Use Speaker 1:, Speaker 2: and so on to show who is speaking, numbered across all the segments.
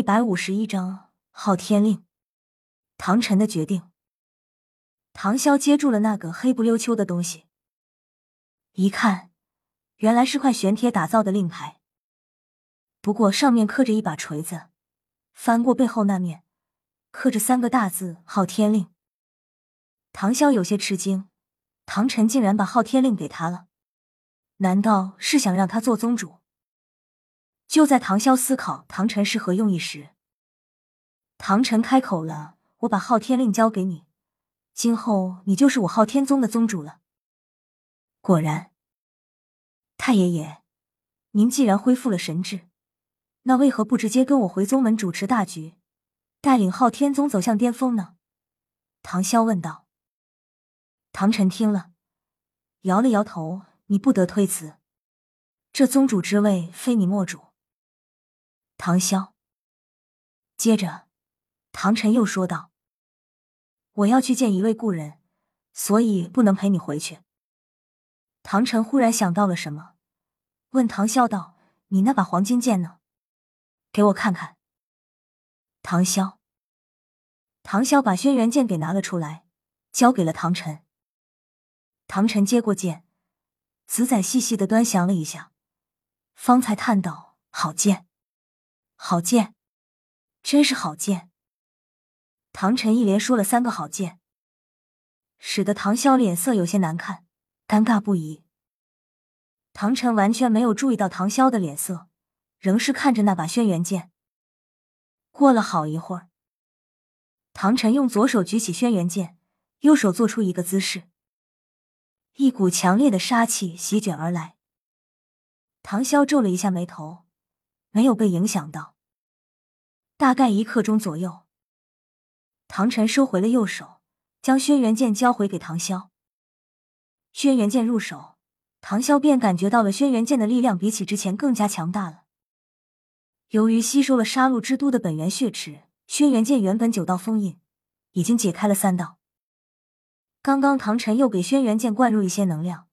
Speaker 1: 一百五十一章昊天令。唐晨的决定。唐潇接住了那个黑不溜秋的东西，一看，原来是块玄铁打造的令牌。不过上面刻着一把锤子，翻过背后那面，刻着三个大字“昊天令”。唐潇有些吃惊，唐晨竟然把昊天令给他了，难道是想让他做宗主？就在唐潇思考唐晨是何用意时，唐晨开口了：“我把昊天令交给你，今后你就是我昊天宗的宗主了。”果然，太爷爷，您既然恢复了神智，那为何不直接跟我回宗门主持大局，带领昊天宗走向巅峰呢？唐潇问道。唐晨听了，摇了摇头：“你不得推辞，这宗主之位非你莫主。”唐潇。接着，唐晨又说道：“我要去见一位故人，所以不能陪你回去。”唐晨忽然想到了什么，问唐潇道：“你那把黄金剑呢？给我看看。”唐潇，唐潇把轩辕剑给拿了出来，交给了唐晨。唐晨接过剑，仔仔细细的端详了一下，方才叹道：“好剑。”好剑，真是好剑！唐晨一连说了三个好剑，使得唐潇脸色有些难看，尴尬不已。唐晨完全没有注意到唐潇的脸色，仍是看着那把轩辕剑。过了好一会儿，唐晨用左手举起轩辕剑，右手做出一个姿势，一股强烈的杀气席卷而来。唐潇皱了一下眉头。没有被影响到。大概一刻钟左右，唐晨收回了右手，将轩辕剑交回给唐潇。轩辕剑入手，唐潇便感觉到了轩辕剑的力量比起之前更加强大了。由于吸收了杀戮之都的本源血池，轩辕剑原本九道封印已经解开了三道。刚刚唐晨又给轩辕剑灌入一些能量，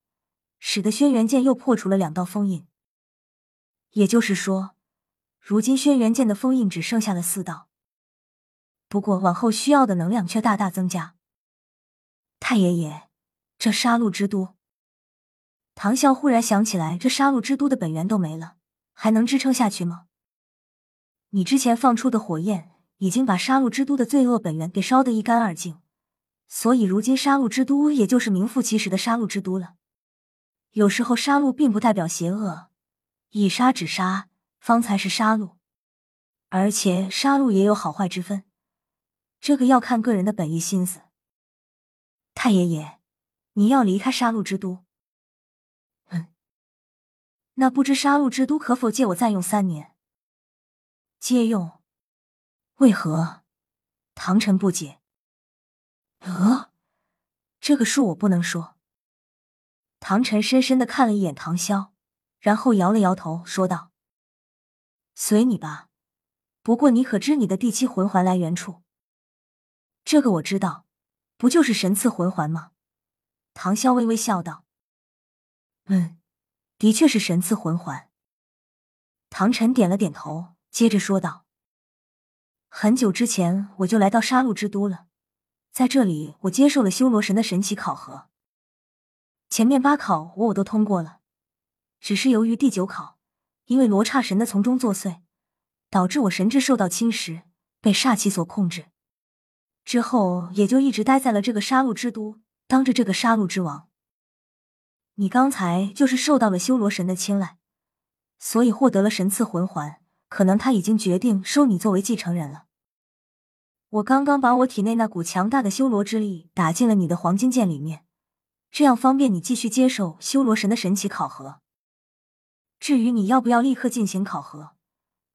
Speaker 1: 使得轩辕剑又破除了两道封印。也就是说。如今轩辕剑的封印只剩下了四道，不过往后需要的能量却大大增加。太爷爷，这杀戮之都……唐啸忽然想起来，这杀戮之都的本源都没了，还能支撑下去吗？你之前放出的火焰已经把杀戮之都的罪恶本源给烧得一干二净，所以如今杀戮之都也就是名副其实的杀戮之都了。有时候杀戮并不代表邪恶，以杀止杀。方才是杀戮，而且杀戮也有好坏之分，这个要看个人的本意心思。太爷爷，你要离开杀戮之都？嗯，那不知杀戮之都可否借我暂用三年？借用？为何？唐晨不解。呃，这个数我不能说。唐晨深深的看了一眼唐潇，然后摇了摇头，说道。随你吧，不过你可知你的第七魂环来源处？这个我知道，不就是神赐魂环吗？唐潇微微笑道：“嗯，的确是神赐魂环。”唐晨点了点头，接着说道：“很久之前我就来到杀戮之都了，在这里我接受了修罗神的神奇考核，前面八考我我都通过了，只是由于第九考。”因为罗刹神的从中作祟，导致我神智受到侵蚀，被煞气所控制。之后也就一直待在了这个杀戮之都，当着这个杀戮之王。你刚才就是受到了修罗神的青睐，所以获得了神赐魂环。可能他已经决定收你作为继承人了。我刚刚把我体内那股强大的修罗之力打进了你的黄金剑里面，这样方便你继续接受修罗神的神奇考核。至于你要不要立刻进行考核，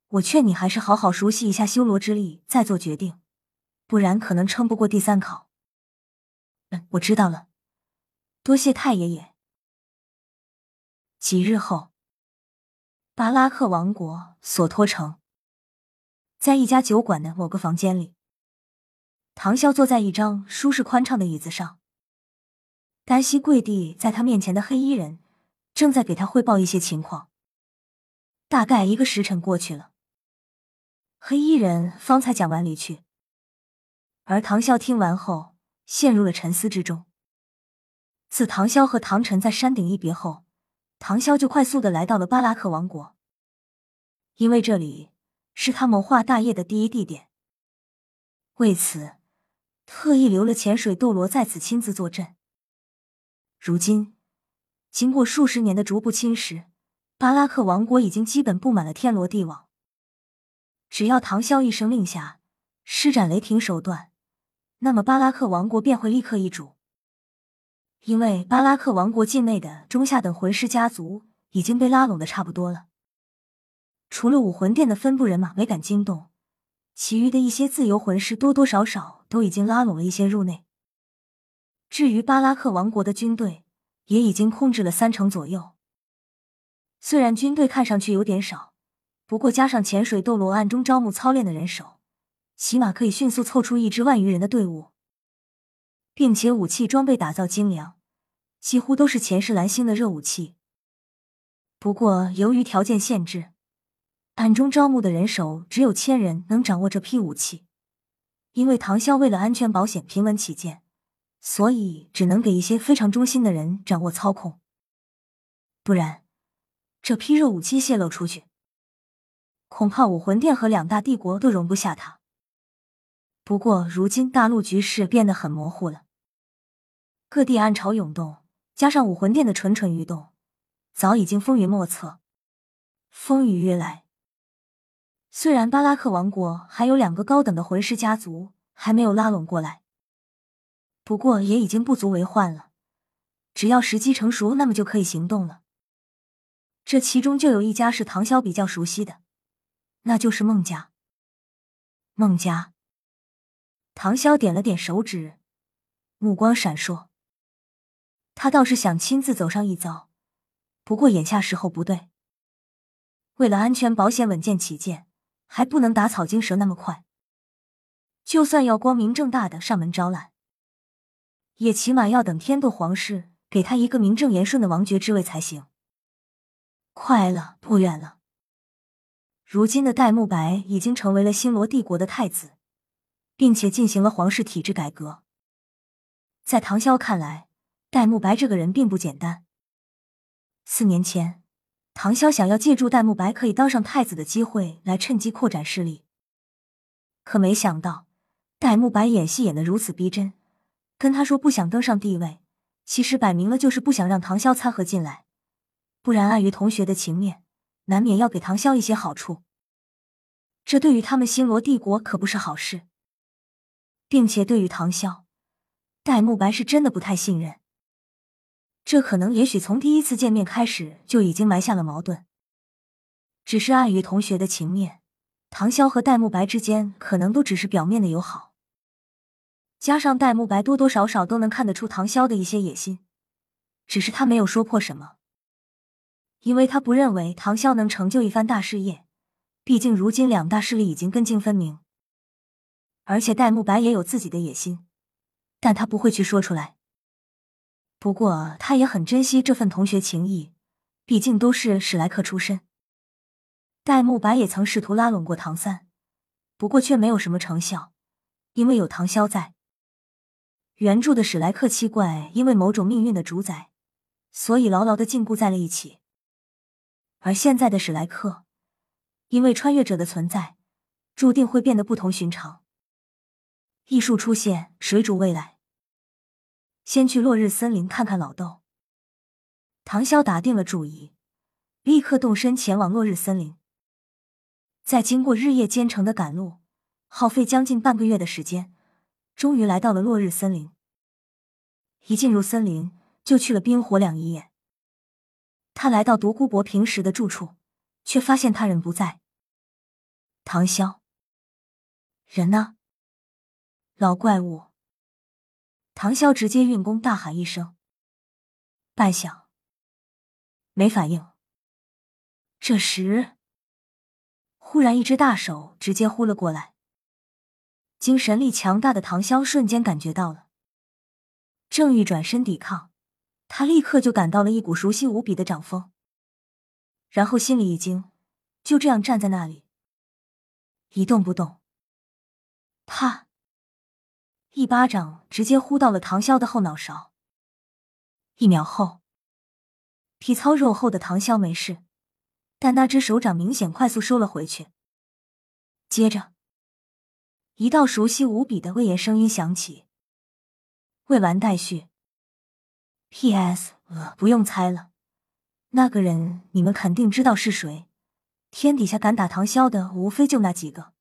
Speaker 1: 我劝你还是好好熟悉一下修罗之力再做决定，不然可能撑不过第三考。嗯，我知道了，多谢太爷爷。几日后，巴拉克王国索托城，在一家酒馆的某个房间里，唐潇坐在一张舒适宽敞的椅子上，单膝跪地在他面前的黑衣人正在给他汇报一些情况。大概一个时辰过去了，黑衣人方才讲完离去，而唐啸听完后陷入了沉思之中。自唐潇和唐晨在山顶一别后，唐潇就快速的来到了巴拉克王国，因为这里是他谋划大业的第一地点。为此，特意留了潜水斗罗在此亲自坐镇。如今，经过数十年的逐步侵蚀，巴拉克王国已经基本布满了天罗地网。只要唐萧一声令下，施展雷霆手段，那么巴拉克王国便会立刻易主。因为巴拉克王国境内的中下等魂师家族已经被拉拢的差不多了，除了武魂殿的分部人马没敢惊动。其余的一些自由魂师多多少少都已经拉拢了一些入内。至于巴拉克王国的军队，也已经控制了三成左右。虽然军队看上去有点少，不过加上潜水斗罗暗中招募操练的人手，起码可以迅速凑出一支万余人的队伍，并且武器装备打造精良，几乎都是前世蓝星的热武器。不过由于条件限制。暗中招募的人手只有千人能掌握这批武器，因为唐潇为了安全保险、平稳起见，所以只能给一些非常忠心的人掌握操控。不然，这批热武器泄露出去，恐怕武魂殿和两大帝国都容不下他。不过，如今大陆局势变得很模糊了，各地暗潮涌动，加上武魂殿的蠢蠢欲动，早已经风云莫测。风雨欲来。虽然巴拉克王国还有两个高等的魂师家族还没有拉拢过来，不过也已经不足为患了。只要时机成熟，那么就可以行动了。这其中就有一家是唐潇比较熟悉的，那就是孟家。孟家，唐潇点了点手指，目光闪烁。他倒是想亲自走上一遭，不过眼下时候不对。为了安全保险、稳健起见。还不能打草惊蛇那么快，就算要光明正大的上门招揽，也起码要等天斗皇室给他一个名正言顺的王爵之位才行。快了，不远了。如今的戴沐白已经成为了星罗帝国的太子，并且进行了皇室体制改革。在唐潇看来，戴沐白这个人并不简单。四年前。唐潇想要借助戴沐白可以当上太子的机会来趁机扩展势力，可没想到戴沐白演戏演得如此逼真，跟他说不想登上帝位，其实摆明了就是不想让唐潇掺和进来，不然碍于同学的情面，难免要给唐潇一些好处。这对于他们星罗帝国可不是好事，并且对于唐潇，戴沐白是真的不太信任。这可能也许从第一次见面开始就已经埋下了矛盾，只是碍于同学的情面，唐潇和戴沐白之间可能都只是表面的友好。加上戴沐白多多少少都能看得出唐潇的一些野心，只是他没有说破什么，因为他不认为唐潇能成就一番大事业。毕竟如今两大势力已经根茎分明，而且戴沐白也有自己的野心，但他不会去说出来。不过，他也很珍惜这份同学情谊，毕竟都是史莱克出身。戴沐白也曾试图拉拢过唐三，不过却没有什么成效，因为有唐潇在。原著的史莱克七怪因为某种命运的主宰，所以牢牢的禁锢在了一起。而现在的史莱克，因为穿越者的存在，注定会变得不同寻常。艺术出现，水煮未来。先去落日森林看看老豆。唐潇打定了主意，立刻动身前往落日森林。在经过日夜兼程的赶路，耗费将近半个月的时间，终于来到了落日森林。一进入森林，就去了冰火两仪眼。他来到独孤博平时的住处，却发现他人不在。唐潇，人呢？老怪物。唐潇直接运功，大喊一声：“半响，没反应。”这时，忽然一只大手直接呼了过来。精神力强大的唐潇瞬间感觉到了，正欲转身抵抗，他立刻就感到了一股熟悉无比的掌风，然后心里一惊，就这样站在那里。一动不动。啪！一巴掌直接呼到了唐潇的后脑勺。一秒后，体操肉厚的唐潇没事，但那只手掌明显快速收了回去。接着，一道熟悉无比的威严声音响起：“未完待续。”P.S. 呃，不用猜了，那个人你们肯定知道是谁。天底下敢打唐潇的，无非就那几个。